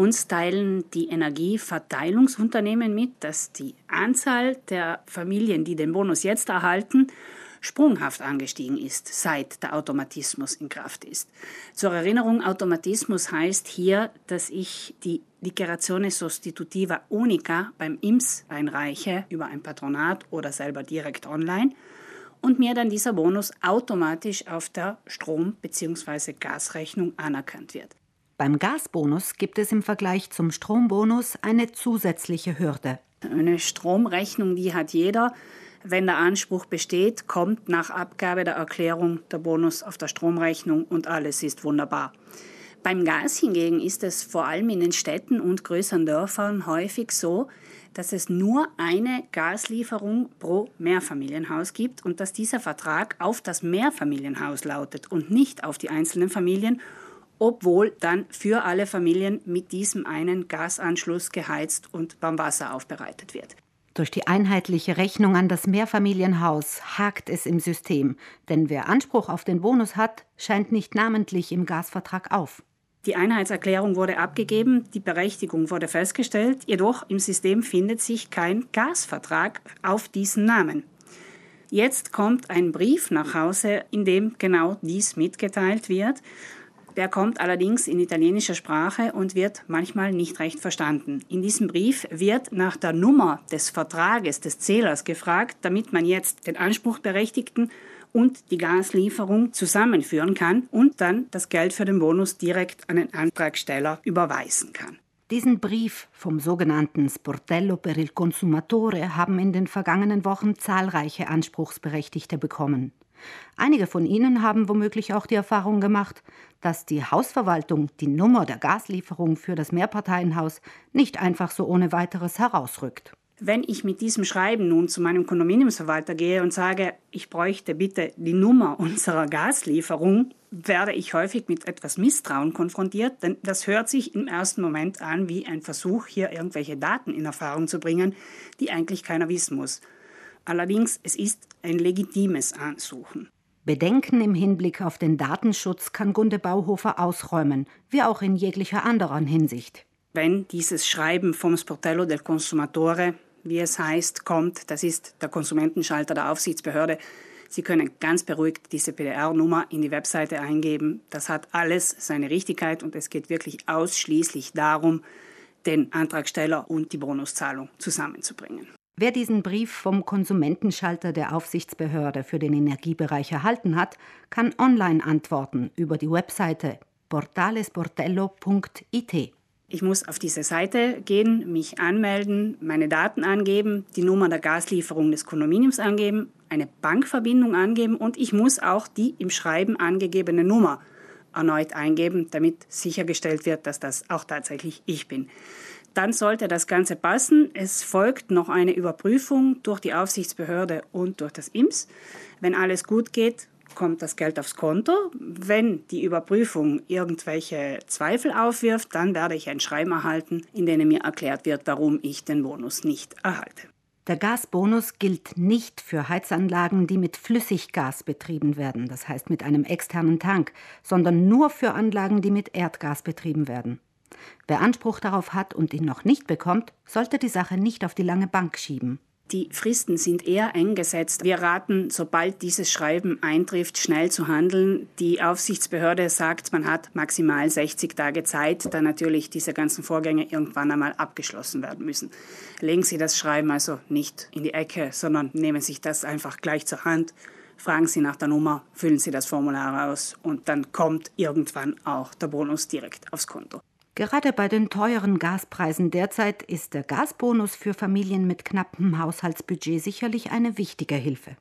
Uns teilen die Energieverteilungsunternehmen mit, dass die Anzahl der Familien, die den Bonus jetzt erhalten, sprunghaft angestiegen ist, seit der Automatismus in Kraft ist. Zur Erinnerung, Automatismus heißt hier, dass ich die Dichiarazione Sostitutiva Unica beim IMS einreiche über ein Patronat oder selber direkt online und mir dann dieser Bonus automatisch auf der Strom- bzw. Gasrechnung anerkannt wird. Beim Gasbonus gibt es im Vergleich zum Strombonus eine zusätzliche Hürde. Eine Stromrechnung, die hat jeder. Wenn der Anspruch besteht, kommt nach Abgabe der Erklärung der Bonus auf der Stromrechnung und alles ist wunderbar. Beim Gas hingegen ist es vor allem in den Städten und größeren Dörfern häufig so, dass es nur eine Gaslieferung pro Mehrfamilienhaus gibt und dass dieser Vertrag auf das Mehrfamilienhaus lautet und nicht auf die einzelnen Familien obwohl dann für alle Familien mit diesem einen Gasanschluss geheizt und Warmwasser aufbereitet wird. Durch die einheitliche Rechnung an das Mehrfamilienhaus hakt es im System, denn wer Anspruch auf den Bonus hat, scheint nicht namentlich im Gasvertrag auf. Die Einheitserklärung wurde abgegeben, die Berechtigung wurde festgestellt, jedoch im System findet sich kein Gasvertrag auf diesen Namen. Jetzt kommt ein Brief nach Hause, in dem genau dies mitgeteilt wird der kommt allerdings in italienischer Sprache und wird manchmal nicht recht verstanden. In diesem Brief wird nach der Nummer des Vertrages des Zählers gefragt, damit man jetzt den Anspruchberechtigten und die Gaslieferung zusammenführen kann und dann das Geld für den Bonus direkt an den Antragsteller überweisen kann. Diesen Brief vom sogenannten Sportello per il Consumatore haben in den vergangenen Wochen zahlreiche Anspruchsberechtigte bekommen. Einige von ihnen haben womöglich auch die Erfahrung gemacht, dass die Hausverwaltung die Nummer der Gaslieferung für das Mehrparteienhaus nicht einfach so ohne weiteres herausrückt. Wenn ich mit diesem Schreiben nun zu meinem Kondominiumsverwalter gehe und sage, ich bräuchte bitte die Nummer unserer Gaslieferung, werde ich häufig mit etwas Misstrauen konfrontiert, denn das hört sich im ersten Moment an wie ein Versuch, hier irgendwelche Daten in Erfahrung zu bringen, die eigentlich keiner wissen muss. Allerdings, es ist ein legitimes Ansuchen. Bedenken im Hinblick auf den Datenschutz kann Gunde Bauhofer ausräumen, wie auch in jeglicher anderen Hinsicht. Wenn dieses Schreiben vom Sportello del Consumatore, wie es heißt, kommt, das ist der Konsumentenschalter der Aufsichtsbehörde, Sie können ganz beruhigt diese PDR-Nummer in die Webseite eingeben. Das hat alles seine Richtigkeit und es geht wirklich ausschließlich darum, den Antragsteller und die Bonuszahlung zusammenzubringen. Wer diesen Brief vom Konsumentenschalter der Aufsichtsbehörde für den Energiebereich erhalten hat, kann online antworten über die Webseite portalesportello.it. Ich muss auf diese Seite gehen, mich anmelden, meine Daten angeben, die Nummer der Gaslieferung des Kondominiums angeben, eine Bankverbindung angeben und ich muss auch die im Schreiben angegebene Nummer erneut eingeben, damit sichergestellt wird, dass das auch tatsächlich ich bin dann sollte das Ganze passen. Es folgt noch eine Überprüfung durch die Aufsichtsbehörde und durch das IMS. Wenn alles gut geht, kommt das Geld aufs Konto. Wenn die Überprüfung irgendwelche Zweifel aufwirft, dann werde ich ein Schreiben erhalten, in dem mir erklärt wird, warum ich den Bonus nicht erhalte. Der Gasbonus gilt nicht für Heizanlagen, die mit Flüssiggas betrieben werden, das heißt mit einem externen Tank, sondern nur für Anlagen, die mit Erdgas betrieben werden. Wer Anspruch darauf hat und ihn noch nicht bekommt, sollte die Sache nicht auf die lange Bank schieben. Die Fristen sind eher eng gesetzt. Wir raten, sobald dieses Schreiben eintrifft, schnell zu handeln. Die Aufsichtsbehörde sagt, man hat maximal 60 Tage Zeit, da natürlich diese ganzen Vorgänge irgendwann einmal abgeschlossen werden müssen. Legen Sie das Schreiben also nicht in die Ecke, sondern nehmen Sie das einfach gleich zur Hand, fragen Sie nach der Nummer, füllen Sie das Formular aus und dann kommt irgendwann auch der Bonus direkt aufs Konto. Gerade bei den teuren Gaspreisen derzeit ist der Gasbonus für Familien mit knappem Haushaltsbudget sicherlich eine wichtige Hilfe.